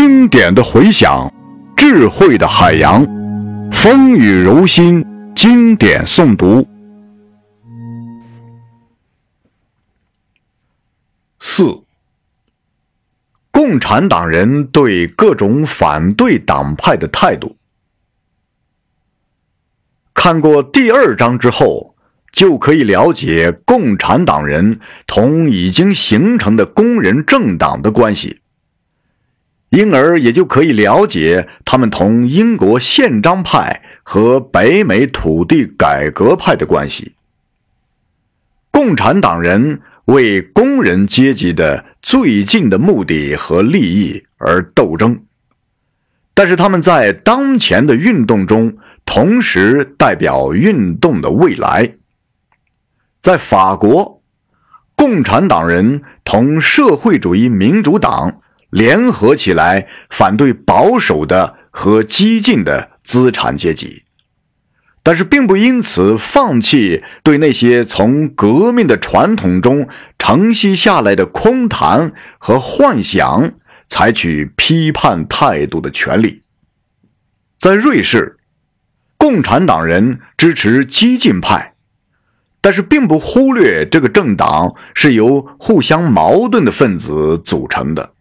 经典的回响，智慧的海洋，风雨柔心，经典诵读。四，共产党人对各种反对党派的态度。看过第二章之后，就可以了解共产党人同已经形成的工人政党的关系。因而也就可以了解他们同英国宪章派和北美土地改革派的关系。共产党人为工人阶级的最近的目的和利益而斗争，但是他们在当前的运动中，同时代表运动的未来。在法国，共产党人同社会主义民主党。联合起来反对保守的和激进的资产阶级，但是并不因此放弃对那些从革命的传统中承袭下来的空谈和幻想采取批判态度的权利。在瑞士，共产党人支持激进派，但是并不忽略这个政党是由互相矛盾的分子组成的。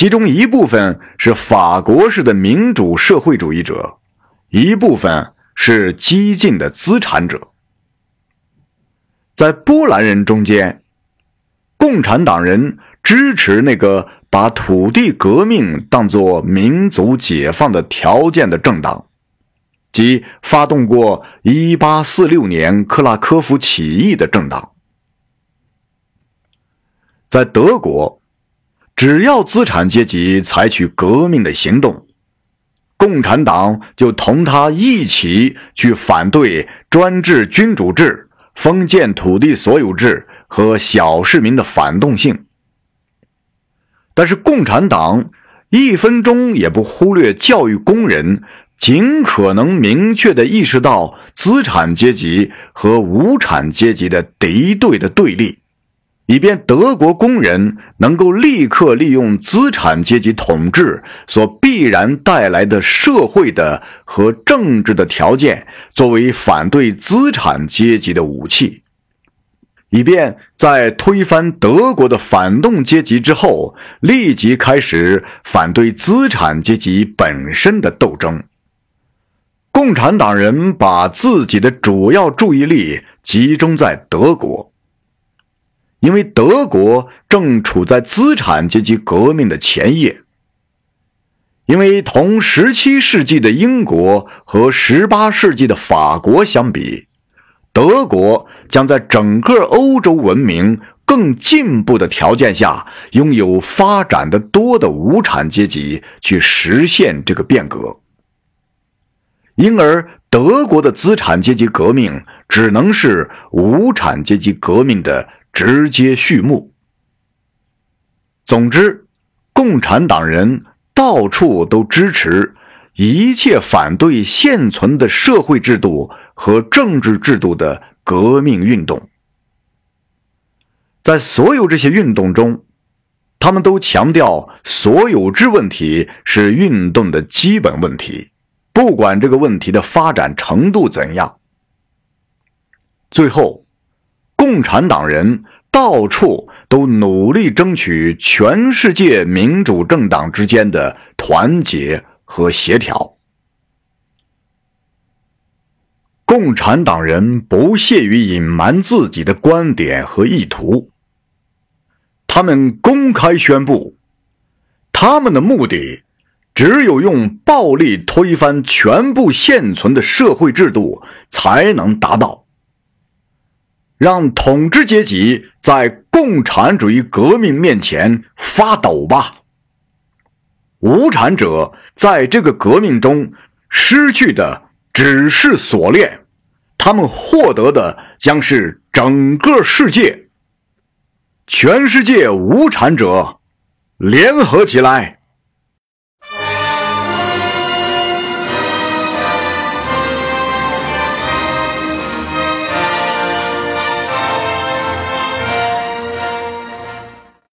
其中一部分是法国式的民主社会主义者，一部分是激进的资产者。在波兰人中间，共产党人支持那个把土地革命当作民族解放的条件的政党，即发动过1846年克拉科夫起义的政党。在德国。只要资产阶级采取革命的行动，共产党就同他一起去反对专制君主制、封建土地所有制和小市民的反动性。但是，共产党一分钟也不忽略教育工人，尽可能明确地意识到资产阶级和无产阶级的敌对的对立。以便德国工人能够立刻利用资产阶级统治所必然带来的社会的和政治的条件，作为反对资产阶级的武器，以便在推翻德国的反动阶级之后，立即开始反对资产阶级本身的斗争。共产党人把自己的主要注意力集中在德国。因为德国正处在资产阶级革命的前夜，因为同17世纪的英国和18世纪的法国相比，德国将在整个欧洲文明更进步的条件下，拥有发展的多的无产阶级去实现这个变革，因而德国的资产阶级革命只能是无产阶级革命的。直接序幕。总之，共产党人到处都支持一切反对现存的社会制度和政治制度的革命运动。在所有这些运动中，他们都强调所有制问题是运动的基本问题，不管这个问题的发展程度怎样。最后。共产党人到处都努力争取全世界民主政党之间的团结和协调。共产党人不屑于隐瞒自己的观点和意图，他们公开宣布，他们的目的只有用暴力推翻全部现存的社会制度才能达到。让统治阶级在共产主义革命面前发抖吧！无产者在这个革命中失去的只是锁链，他们获得的将是整个世界。全世界无产者，联合起来！